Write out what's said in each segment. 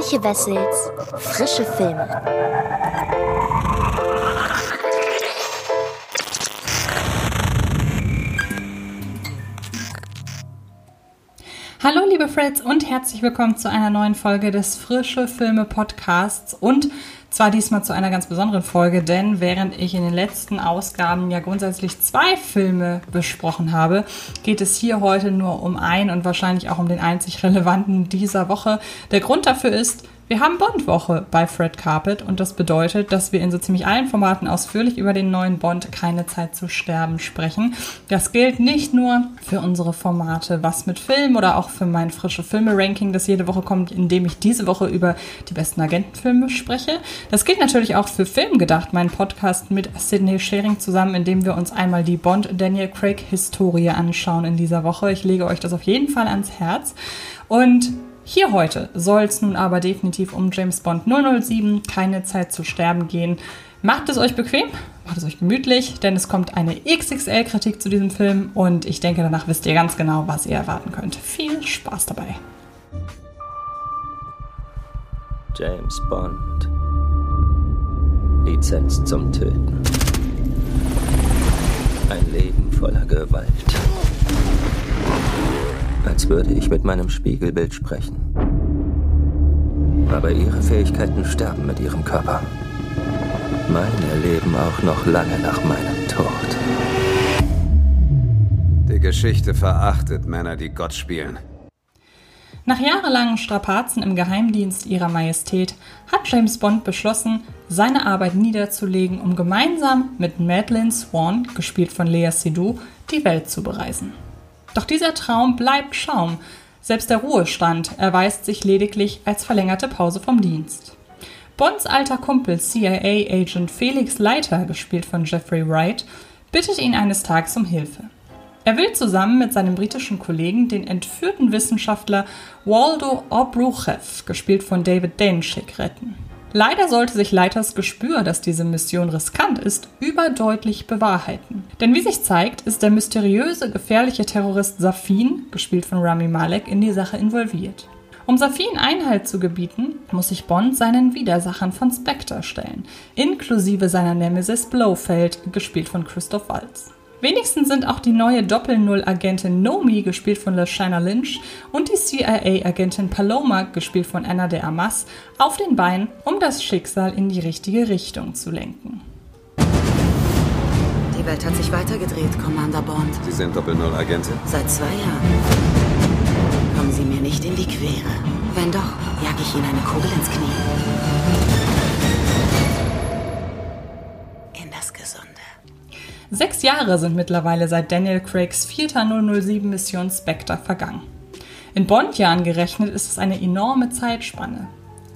Antje Wessels frische Filme. Hallo liebe Freds und herzlich willkommen zu einer neuen Folge des Frische Filme Podcasts und zwar diesmal zu einer ganz besonderen Folge, denn während ich in den letzten Ausgaben ja grundsätzlich zwei Filme besprochen habe, geht es hier heute nur um einen und wahrscheinlich auch um den einzig relevanten dieser Woche. Der Grund dafür ist, wir haben Bond-Woche bei Fred Carpet und das bedeutet, dass wir in so ziemlich allen Formaten ausführlich über den neuen Bond Keine Zeit zu sterben sprechen. Das gilt nicht nur für unsere Formate Was mit Film oder auch für mein frische Filme-Ranking, das jede Woche kommt, indem ich diese Woche über die besten Agentenfilme spreche. Das gilt natürlich auch für Film gedacht, meinen Podcast mit Sidney Sharing zusammen, in dem wir uns einmal die Bond-Daniel Craig-Historie anschauen in dieser Woche. Ich lege euch das auf jeden Fall ans Herz. Und hier heute soll es nun aber definitiv um James Bond 007, keine Zeit zu sterben gehen. Macht es euch bequem, macht es euch gemütlich, denn es kommt eine XXL-Kritik zu diesem Film und ich denke, danach wisst ihr ganz genau, was ihr erwarten könnt. Viel Spaß dabei. James Bond. Lizenz zum Töten. Ein Leben voller Gewalt als würde ich mit meinem Spiegelbild sprechen. Aber ihre Fähigkeiten sterben mit ihrem Körper. Meine leben auch noch lange nach meinem Tod. Die Geschichte verachtet Männer, die Gott spielen. Nach jahrelangen Strapazen im Geheimdienst ihrer Majestät hat James Bond beschlossen, seine Arbeit niederzulegen, um gemeinsam mit Madeleine Swan, gespielt von Lea Seydoux, die Welt zu bereisen. Doch dieser Traum bleibt Schaum. Selbst der Ruhestand erweist sich lediglich als verlängerte Pause vom Dienst. Bonds alter Kumpel CIA-Agent Felix Leiter, gespielt von Jeffrey Wright, bittet ihn eines Tages um Hilfe. Er will zusammen mit seinem britischen Kollegen den entführten Wissenschaftler Waldo Obruchev, gespielt von David Danzig, retten. Leider sollte sich Leiters Gespür, dass diese Mission riskant ist, überdeutlich bewahrheiten. Denn wie sich zeigt, ist der mysteriöse, gefährliche Terrorist Safin, gespielt von Rami Malek, in die Sache involviert. Um Safin Einhalt zu gebieten, muss sich Bond seinen Widersachern von Spectre stellen, inklusive seiner Nemesis Blofeld, gespielt von Christoph Waltz. Wenigstens sind auch die neue Doppel-Null-Agentin Nomi, gespielt von LaShana Lynch, und die CIA-Agentin Paloma, gespielt von Anna de Armas, auf den Beinen, um das Schicksal in die richtige Richtung zu lenken. Die Welt hat sich weitergedreht, Commander Bond. Sie sind Doppel-Null-Agentin? Seit zwei Jahren. Kommen Sie mir nicht in die Quere. Wenn doch, jag ich Ihnen eine Kugel ins Knie. Sechs Jahre sind mittlerweile seit Daniel Craigs vierter 007-Mission Spectre vergangen. In Bond-Jahren gerechnet ist es eine enorme Zeitspanne.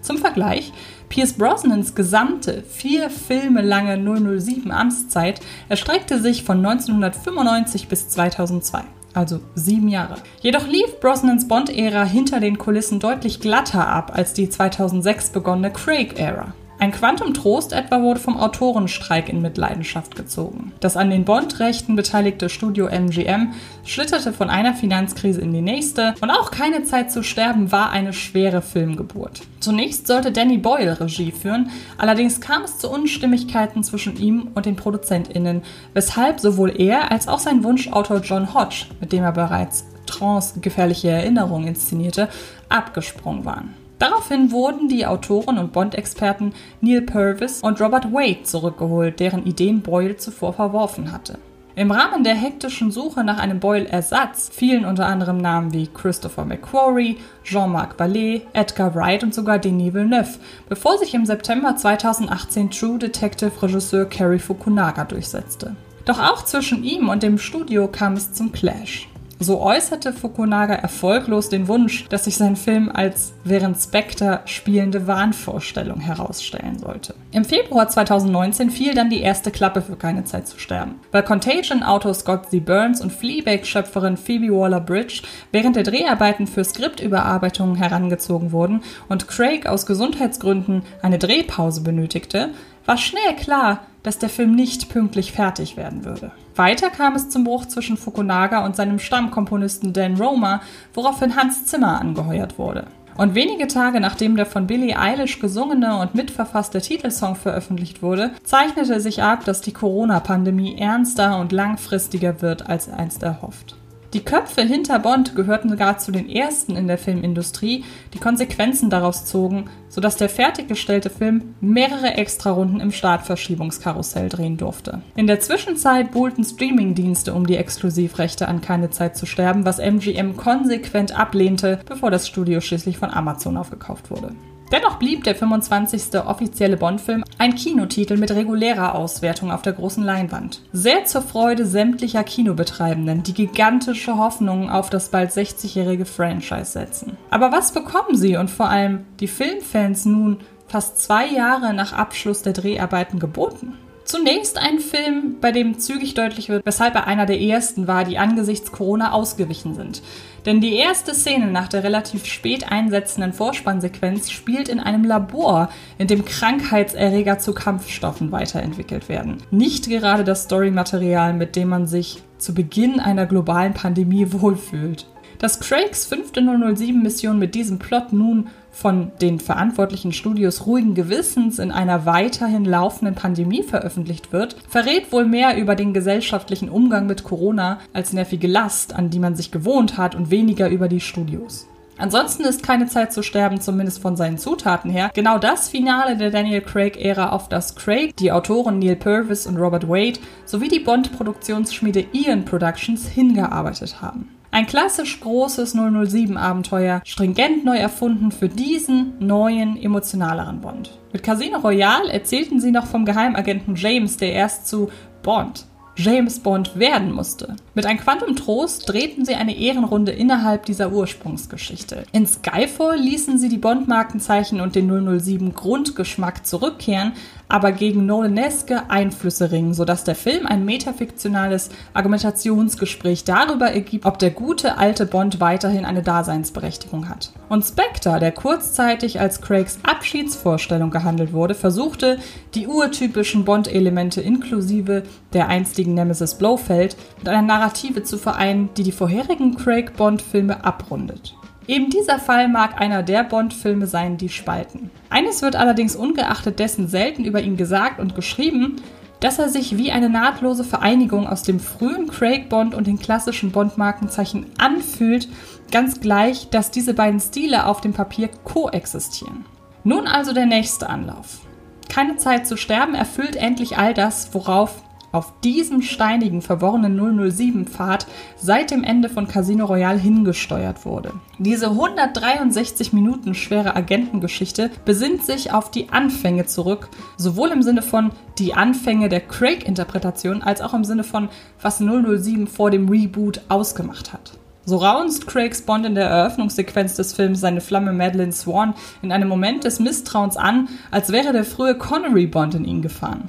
Zum Vergleich, Pierce Brosnans gesamte vier Filme lange 007 Amtszeit erstreckte sich von 1995 bis 2002 also sieben Jahre. Jedoch lief Brosnans Bond-Ära hinter den Kulissen deutlich glatter ab als die 2006 begonnene Craig-Ära. Ein Quantum Trost etwa wurde vom Autorenstreik in Mitleidenschaft gezogen. Das an den Bond-Rechten beteiligte Studio MGM schlitterte von einer Finanzkrise in die nächste und auch keine Zeit zu sterben war eine schwere Filmgeburt. Zunächst sollte Danny Boyle Regie führen, allerdings kam es zu Unstimmigkeiten zwischen ihm und den ProduzentInnen, weshalb sowohl er als auch sein Wunschautor John Hodge, mit dem er bereits Trance gefährliche Erinnerungen inszenierte, abgesprungen waren. Daraufhin wurden die Autoren und Bond-Experten Neil Purvis und Robert Wade zurückgeholt, deren Ideen Boyle zuvor verworfen hatte. Im Rahmen der hektischen Suche nach einem Boyle-Ersatz fielen unter anderem Namen wie Christopher McQuarrie, Jean-Marc Vallée, Edgar Wright und sogar Denis Villeneuve, bevor sich im September 2018 True Detective-Regisseur Cary Fukunaga durchsetzte. Doch auch zwischen ihm und dem Studio kam es zum Clash. So äußerte Fukunaga erfolglos den Wunsch, dass sich sein Film als während Spectre spielende Wahnvorstellung herausstellen sollte. Im Februar 2019 fiel dann die erste Klappe für Keine Zeit zu sterben, weil Contagion-Autor Scott Z. Burns und Fleabag-Schöpferin Phoebe Waller-Bridge während der Dreharbeiten für Skriptüberarbeitungen herangezogen wurden und Craig aus Gesundheitsgründen eine Drehpause benötigte, war schnell klar, dass der Film nicht pünktlich fertig werden würde. Weiter kam es zum Bruch zwischen Fukunaga und seinem Stammkomponisten Dan Roma, woraufhin Hans Zimmer angeheuert wurde. Und wenige Tage nachdem der von Billie Eilish gesungene und mitverfasste Titelsong veröffentlicht wurde, zeichnete sich ab, dass die Corona-Pandemie ernster und langfristiger wird als einst erhofft. Die Köpfe hinter Bond gehörten sogar zu den ersten in der Filmindustrie, die Konsequenzen daraus zogen, sodass der fertiggestellte Film mehrere Extrarunden im Startverschiebungskarussell drehen durfte. In der Zwischenzeit buhlten Streamingdienste um die Exklusivrechte an keine Zeit zu sterben, was MGM konsequent ablehnte, bevor das Studio schließlich von Amazon aufgekauft wurde. Dennoch blieb der 25. offizielle Bond-Film ein Kinotitel mit regulärer Auswertung auf der großen Leinwand. Sehr zur Freude sämtlicher Kinobetreibenden, die gigantische Hoffnungen auf das bald 60-jährige Franchise setzen. Aber was bekommen sie und vor allem die Filmfans nun fast zwei Jahre nach Abschluss der Dreharbeiten geboten? Zunächst ein Film, bei dem zügig deutlich wird, weshalb er einer der ersten war, die angesichts Corona ausgewichen sind. Denn die erste Szene nach der relativ spät einsetzenden Vorspannsequenz spielt in einem Labor, in dem Krankheitserreger zu Kampfstoffen weiterentwickelt werden. Nicht gerade das Storymaterial, mit dem man sich zu Beginn einer globalen Pandemie wohlfühlt. Dass Craigs fünfte 007-Mission mit diesem Plot nun von den verantwortlichen Studios ruhigen Gewissens in einer weiterhin laufenden Pandemie veröffentlicht wird, verrät wohl mehr über den gesellschaftlichen Umgang mit Corona als nervige Last, an die man sich gewohnt hat und weniger über die Studios. Ansonsten ist keine Zeit zu sterben, zumindest von seinen Zutaten her, genau das Finale der Daniel Craig-Ära, auf das Craig, die Autoren Neil Purvis und Robert Wade sowie die Bond-Produktionsschmiede Ian Productions hingearbeitet haben. Ein klassisch großes 007-Abenteuer, stringent neu erfunden für diesen neuen, emotionaleren Bond. Mit Casino Royale erzählten sie noch vom Geheimagenten James, der erst zu Bond James Bond werden musste. Mit ein Quantum Trost drehten sie eine Ehrenrunde innerhalb dieser Ursprungsgeschichte. In Skyfall ließen sie die Bond-Markenzeichen und den 007 Grundgeschmack zurückkehren, aber gegen Nolaneske Einflüsse ringen, sodass der Film ein metafiktionales Argumentationsgespräch darüber ergibt, ob der gute alte Bond weiterhin eine Daseinsberechtigung hat. Und Spectre, der kurzzeitig als Craigs Abschiedsvorstellung gehandelt wurde, versuchte, die urtypischen Bond-Elemente inklusive der einstigen Nemesis Blofeld mit einer Narrative zu vereinen, die die vorherigen Craig-Bond-Filme abrundet. Eben dieser Fall mag einer der Bond-Filme sein, die spalten. Eines wird allerdings ungeachtet dessen selten über ihn gesagt und geschrieben, dass er sich wie eine nahtlose Vereinigung aus dem frühen Craig Bond und den klassischen Bond-Markenzeichen anfühlt, ganz gleich, dass diese beiden Stile auf dem Papier koexistieren. Nun also der nächste Anlauf. Keine Zeit zu sterben erfüllt endlich all das, worauf auf diesem steinigen, verworrenen 007-Pfad seit dem Ende von Casino Royale hingesteuert wurde. Diese 163 Minuten schwere Agentengeschichte besinnt sich auf die Anfänge zurück, sowohl im Sinne von die Anfänge der Craig-Interpretation als auch im Sinne von was 007 vor dem Reboot ausgemacht hat. So raunzt Craigs Bond in der Eröffnungssequenz des Films seine Flamme Madeleine Swan in einem Moment des Misstrauens an, als wäre der frühe Connery Bond in ihn gefahren.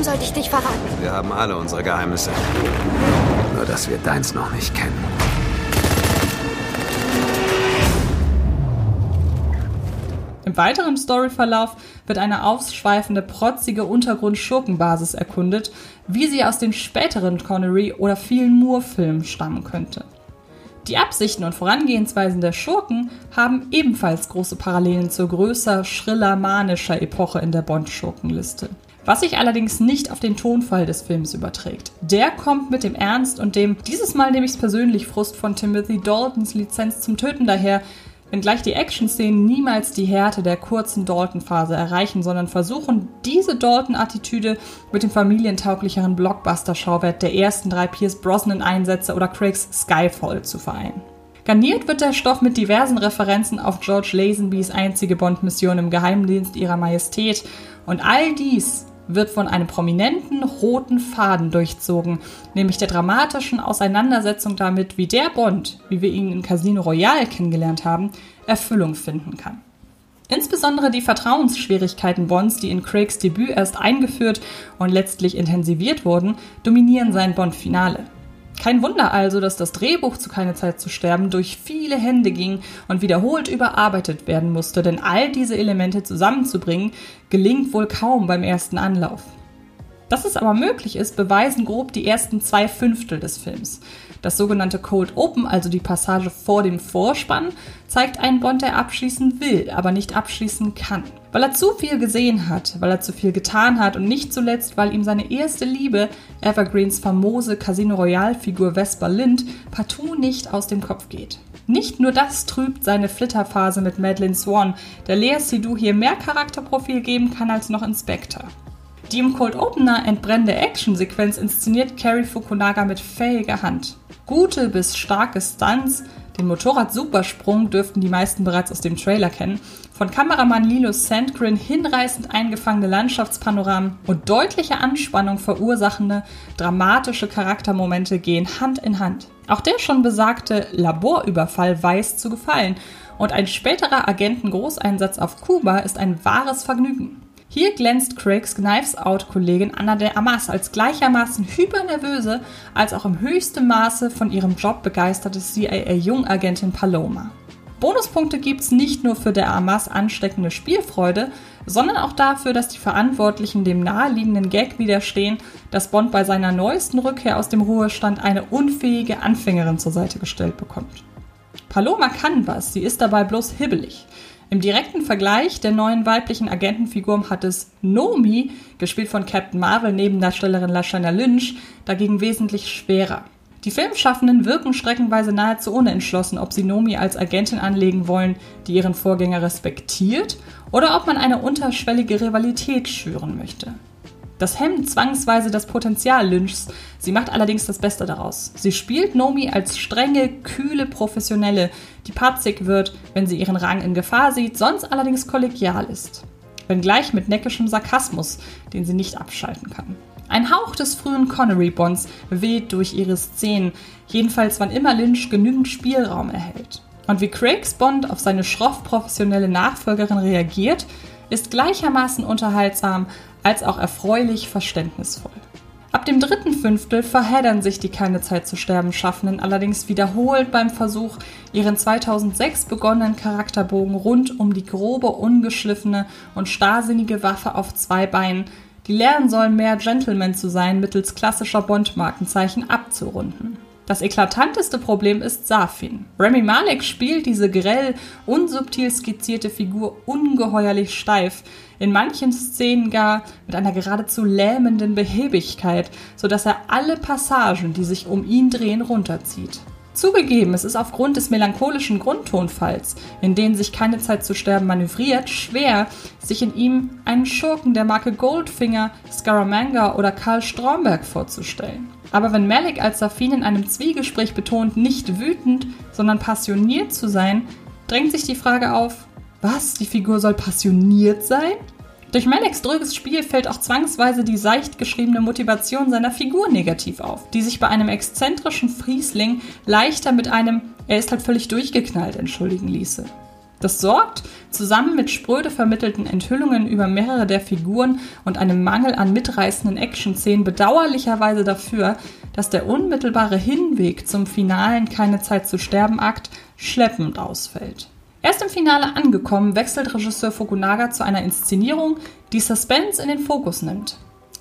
Warum sollte ich dich verraten? Wir haben alle unsere Geheimnisse. Nur, dass wir deins noch nicht kennen. Im weiteren Storyverlauf wird eine ausschweifende, protzige Untergrund-Schurkenbasis erkundet, wie sie aus den späteren Connery- oder vielen Moore-Filmen stammen könnte. Die Absichten und Vorangehensweisen der Schurken haben ebenfalls große Parallelen zur größer, schriller, manischer Epoche in der Bond-Schurkenliste was sich allerdings nicht auf den Tonfall des Films überträgt. Der kommt mit dem Ernst und dem, dieses Mal nehme ich es persönlich, Frust von Timothy Daltons Lizenz zum Töten daher, wenngleich die Action-Szenen niemals die Härte der kurzen Dalton-Phase erreichen, sondern versuchen, diese Dalton-Attitüde mit dem familientauglicheren Blockbuster-Schauwert der ersten drei Pierce Brosnan-Einsätze oder Craigs Skyfall zu vereinen. Garniert wird der Stoff mit diversen Referenzen auf George Lazenbys einzige Bond-Mission im Geheimdienst ihrer Majestät und all dies wird von einem prominenten roten Faden durchzogen, nämlich der dramatischen Auseinandersetzung damit, wie der Bond, wie wir ihn in Casino Royale kennengelernt haben, Erfüllung finden kann. Insbesondere die Vertrauensschwierigkeiten Bonds, die in Craigs Debüt erst eingeführt und letztlich intensiviert wurden, dominieren sein Bond-Finale. Kein Wunder also, dass das Drehbuch zu Keine Zeit zu sterben durch viele Hände ging und wiederholt überarbeitet werden musste, denn all diese Elemente zusammenzubringen, gelingt wohl kaum beim ersten Anlauf. Dass es aber möglich ist, beweisen grob die ersten zwei Fünftel des Films. Das sogenannte Cold Open, also die Passage vor dem Vorspann, zeigt einen Bond, der abschließen will, aber nicht abschließen kann. Weil er zu viel gesehen hat, weil er zu viel getan hat und nicht zuletzt, weil ihm seine erste Liebe, Evergreens famose Casino Royale-Figur Vesper Lind, partout nicht aus dem Kopf geht. Nicht nur das trübt seine Flitterphase mit Madeline Swan, der Lea Seydoux hier mehr Charakterprofil geben kann als noch Inspector. Die im Cold Opener entbrennende Actionsequenz inszeniert Cary Fukunaga mit fähiger Hand. Gute bis starke Stunts, den Motorrad-Supersprung dürften die meisten bereits aus dem Trailer kennen, von Kameramann Lilo Sandgren hinreißend eingefangene Landschaftspanoramen und deutliche Anspannung verursachende, dramatische Charaktermomente gehen Hand in Hand. Auch der schon besagte Laborüberfall weiß zu gefallen und ein späterer Agenten-Großeinsatz auf Kuba ist ein wahres Vergnügen. Hier glänzt Craigs Knives Out-Kollegin Anna de Amas als gleichermaßen hypernervöse als auch im höchsten Maße von ihrem Job begeisterte CIA-Jungagentin Paloma. Bonuspunkte gibt's nicht nur für der Amas ansteckende Spielfreude, sondern auch dafür, dass die Verantwortlichen dem naheliegenden Gag widerstehen, dass Bond bei seiner neuesten Rückkehr aus dem Ruhestand eine unfähige Anfängerin zur Seite gestellt bekommt. Paloma kann was, sie ist dabei bloß hibbelig. Im direkten Vergleich der neuen weiblichen Agentenfigur hat es Nomi, gespielt von Captain Marvel Nebendarstellerin Lashana Lynch, dagegen wesentlich schwerer. Die Filmschaffenden wirken streckenweise nahezu unentschlossen, ob sie Nomi als Agentin anlegen wollen, die ihren Vorgänger respektiert, oder ob man eine unterschwellige Rivalität schüren möchte. Das hemmt zwangsweise das Potenzial Lynchs, sie macht allerdings das Beste daraus. Sie spielt Nomi als strenge, kühle Professionelle, die patzig wird, wenn sie ihren Rang in Gefahr sieht, sonst allerdings kollegial ist. Wenngleich mit neckischem Sarkasmus, den sie nicht abschalten kann. Ein Hauch des frühen Connery-Bonds weht durch ihre Szenen, jedenfalls wann immer Lynch genügend Spielraum erhält. Und wie Craigs Bond auf seine schroff professionelle Nachfolgerin reagiert, ist gleichermaßen unterhaltsam als auch erfreulich verständnisvoll. Ab dem dritten Fünftel verheddern sich die Keine Zeit zu sterben Schaffenden allerdings wiederholt beim Versuch, ihren 2006 begonnenen Charakterbogen rund um die grobe, ungeschliffene und starrsinnige Waffe auf zwei Beinen, die lernen soll, mehr Gentleman zu sein, mittels klassischer Bond-Markenzeichen abzurunden. Das eklatanteste Problem ist Safin. Remy Malek spielt diese grell, unsubtil skizzierte Figur ungeheuerlich steif, in manchen Szenen gar mit einer geradezu lähmenden Behebigkeit, sodass er alle Passagen, die sich um ihn drehen, runterzieht. Zugegeben, es ist aufgrund des melancholischen Grundtonfalls, in denen sich keine Zeit zu sterben manövriert, schwer, sich in ihm einen Schurken der Marke Goldfinger, Scaramanga oder Karl Stromberg vorzustellen. Aber wenn Malik als Safin in einem Zwiegespräch betont, nicht wütend, sondern passioniert zu sein, drängt sich die Frage auf, was, die Figur soll passioniert sein? Durch Maliks dröges Spiel fällt auch zwangsweise die seicht geschriebene Motivation seiner Figur negativ auf, die sich bei einem exzentrischen Friesling leichter mit einem er ist halt völlig durchgeknallt entschuldigen ließe. Das sorgt, zusammen mit spröde vermittelten Enthüllungen über mehrere der Figuren und einem Mangel an mitreißenden Action-Szenen bedauerlicherweise dafür, dass der unmittelbare Hinweg zum finalen Keine Zeit zu sterben Akt schleppend ausfällt. Erst im Finale angekommen, wechselt Regisseur Fukunaga zu einer Inszenierung, die Suspense in den Fokus nimmt.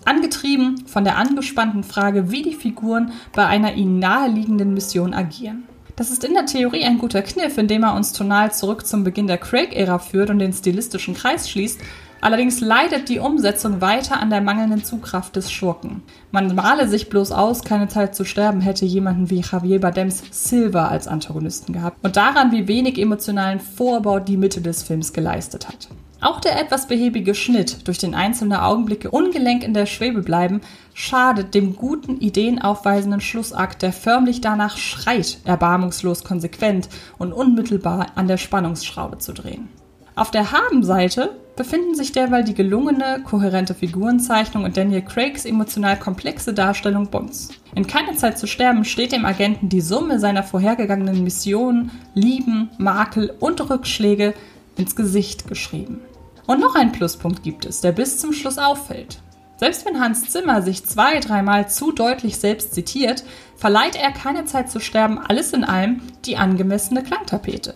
Angetrieben von der angespannten Frage, wie die Figuren bei einer ihnen naheliegenden Mission agieren. Das ist in der Theorie ein guter Kniff, indem er uns tonal zurück zum Beginn der Craig-Ära führt und den stilistischen Kreis schließt. Allerdings leidet die Umsetzung weiter an der mangelnden Zugkraft des Schurken. Man male sich bloß aus, keine Zeit zu sterben, hätte jemanden wie Javier Bardems Silver als Antagonisten gehabt und daran, wie wenig emotionalen Vorbau die Mitte des Films geleistet hat. Auch der etwas behäbige Schnitt, durch den einzelne Augenblicke ungelenk in der Schwebe bleiben, schadet dem guten, ideenaufweisenden Schlussakt, der förmlich danach schreit, erbarmungslos konsequent und unmittelbar an der Spannungsschraube zu drehen. Auf der Habenseite befinden sich derweil die gelungene, kohärente Figurenzeichnung und Daniel Craigs emotional komplexe Darstellung Bonds. In Keine Zeit zu sterben steht dem Agenten die Summe seiner vorhergegangenen Missionen, Lieben, Makel und Rückschläge ins Gesicht geschrieben. Und noch ein Pluspunkt gibt es, der bis zum Schluss auffällt. Selbst wenn Hans Zimmer sich zwei, dreimal zu deutlich selbst zitiert, verleiht er keine Zeit zu sterben alles in allem die angemessene Klangtapete.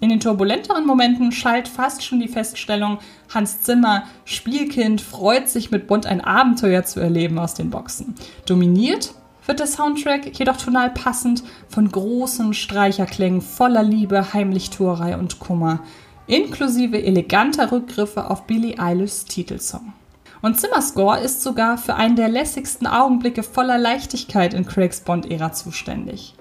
In den turbulenteren Momenten schallt fast schon die Feststellung, Hans Zimmer, Spielkind, freut sich mit Bond ein Abenteuer zu erleben aus den Boxen. Dominiert wird der Soundtrack jedoch tonal passend von großen Streicherklängen voller Liebe, Heimlichtuerei und Kummer, inklusive eleganter Rückgriffe auf Billie Eilishs Titelsong. Und Zimmerscore ist sogar für einen der lässigsten Augenblicke voller Leichtigkeit in Craigs Bond-Ära zuständig.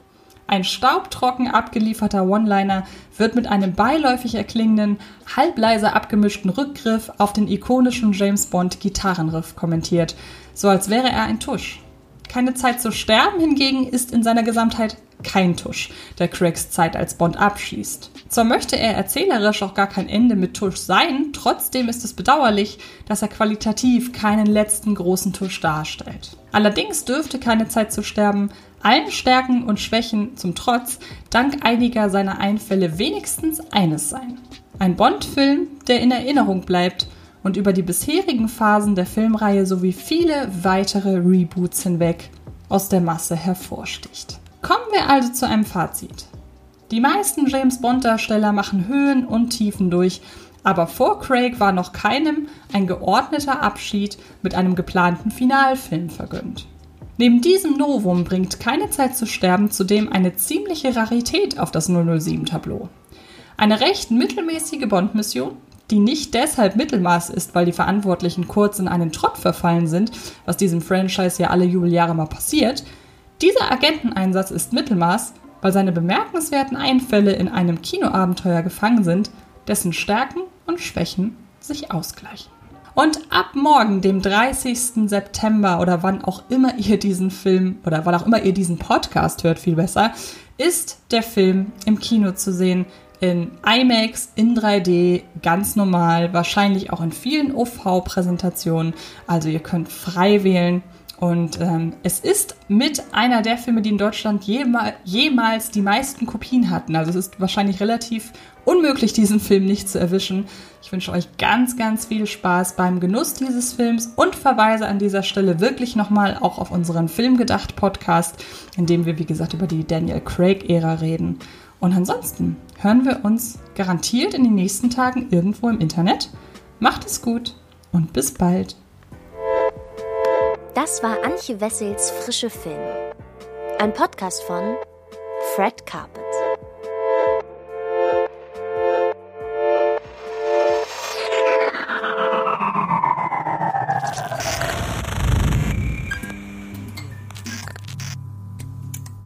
Ein staubtrocken abgelieferter One-Liner wird mit einem beiläufig erklingenden, halbleise abgemischten Rückgriff auf den ikonischen James Bond Gitarrenriff kommentiert, so als wäre er ein Tusch. Keine Zeit zu sterben hingegen ist in seiner Gesamtheit kein Tusch, der Craigs Zeit als Bond abschließt. Zwar möchte er erzählerisch auch gar kein Ende mit Tusch sein, trotzdem ist es bedauerlich, dass er qualitativ keinen letzten großen Tusch darstellt. Allerdings dürfte keine Zeit zu sterben allen Stärken und Schwächen zum Trotz dank einiger seiner Einfälle wenigstens eines sein. Ein Bond-Film, der in Erinnerung bleibt und über die bisherigen Phasen der Filmreihe sowie viele weitere Reboots hinweg aus der Masse hervorsticht. Kommen wir also zu einem Fazit. Die meisten James Bond-Darsteller machen Höhen und Tiefen durch, aber vor Craig war noch keinem ein geordneter Abschied mit einem geplanten Finalfilm vergönnt. Neben diesem Novum bringt keine Zeit zu sterben zudem eine ziemliche Rarität auf das 007-Tableau. Eine recht mittelmäßige Bond-Mission, die nicht deshalb Mittelmaß ist, weil die Verantwortlichen kurz in einen Trott verfallen sind, was diesem Franchise ja alle Jubeljahre mal passiert. Dieser Agenteneinsatz ist Mittelmaß, weil seine bemerkenswerten Einfälle in einem Kinoabenteuer gefangen sind, dessen Stärken und Schwächen sich ausgleichen. Und ab morgen, dem 30. September oder wann auch immer ihr diesen Film oder wann auch immer ihr diesen Podcast hört, viel besser, ist der Film im Kino zu sehen in IMAX, in 3D, ganz normal, wahrscheinlich auch in vielen OV-Präsentationen. Also ihr könnt frei wählen. Und ähm, es ist mit einer der Filme, die in Deutschland jema jemals die meisten Kopien hatten. Also es ist wahrscheinlich relativ unmöglich, diesen Film nicht zu erwischen. Ich wünsche euch ganz, ganz viel Spaß beim Genuss dieses Films und verweise an dieser Stelle wirklich nochmal auch auf unseren Filmgedacht-Podcast, in dem wir, wie gesagt, über die Daniel Craig-Ära reden. Und ansonsten hören wir uns garantiert in den nächsten Tagen irgendwo im Internet. Macht es gut und bis bald. Das war Antje Wessels Frische Film. Ein Podcast von Fred Carpet.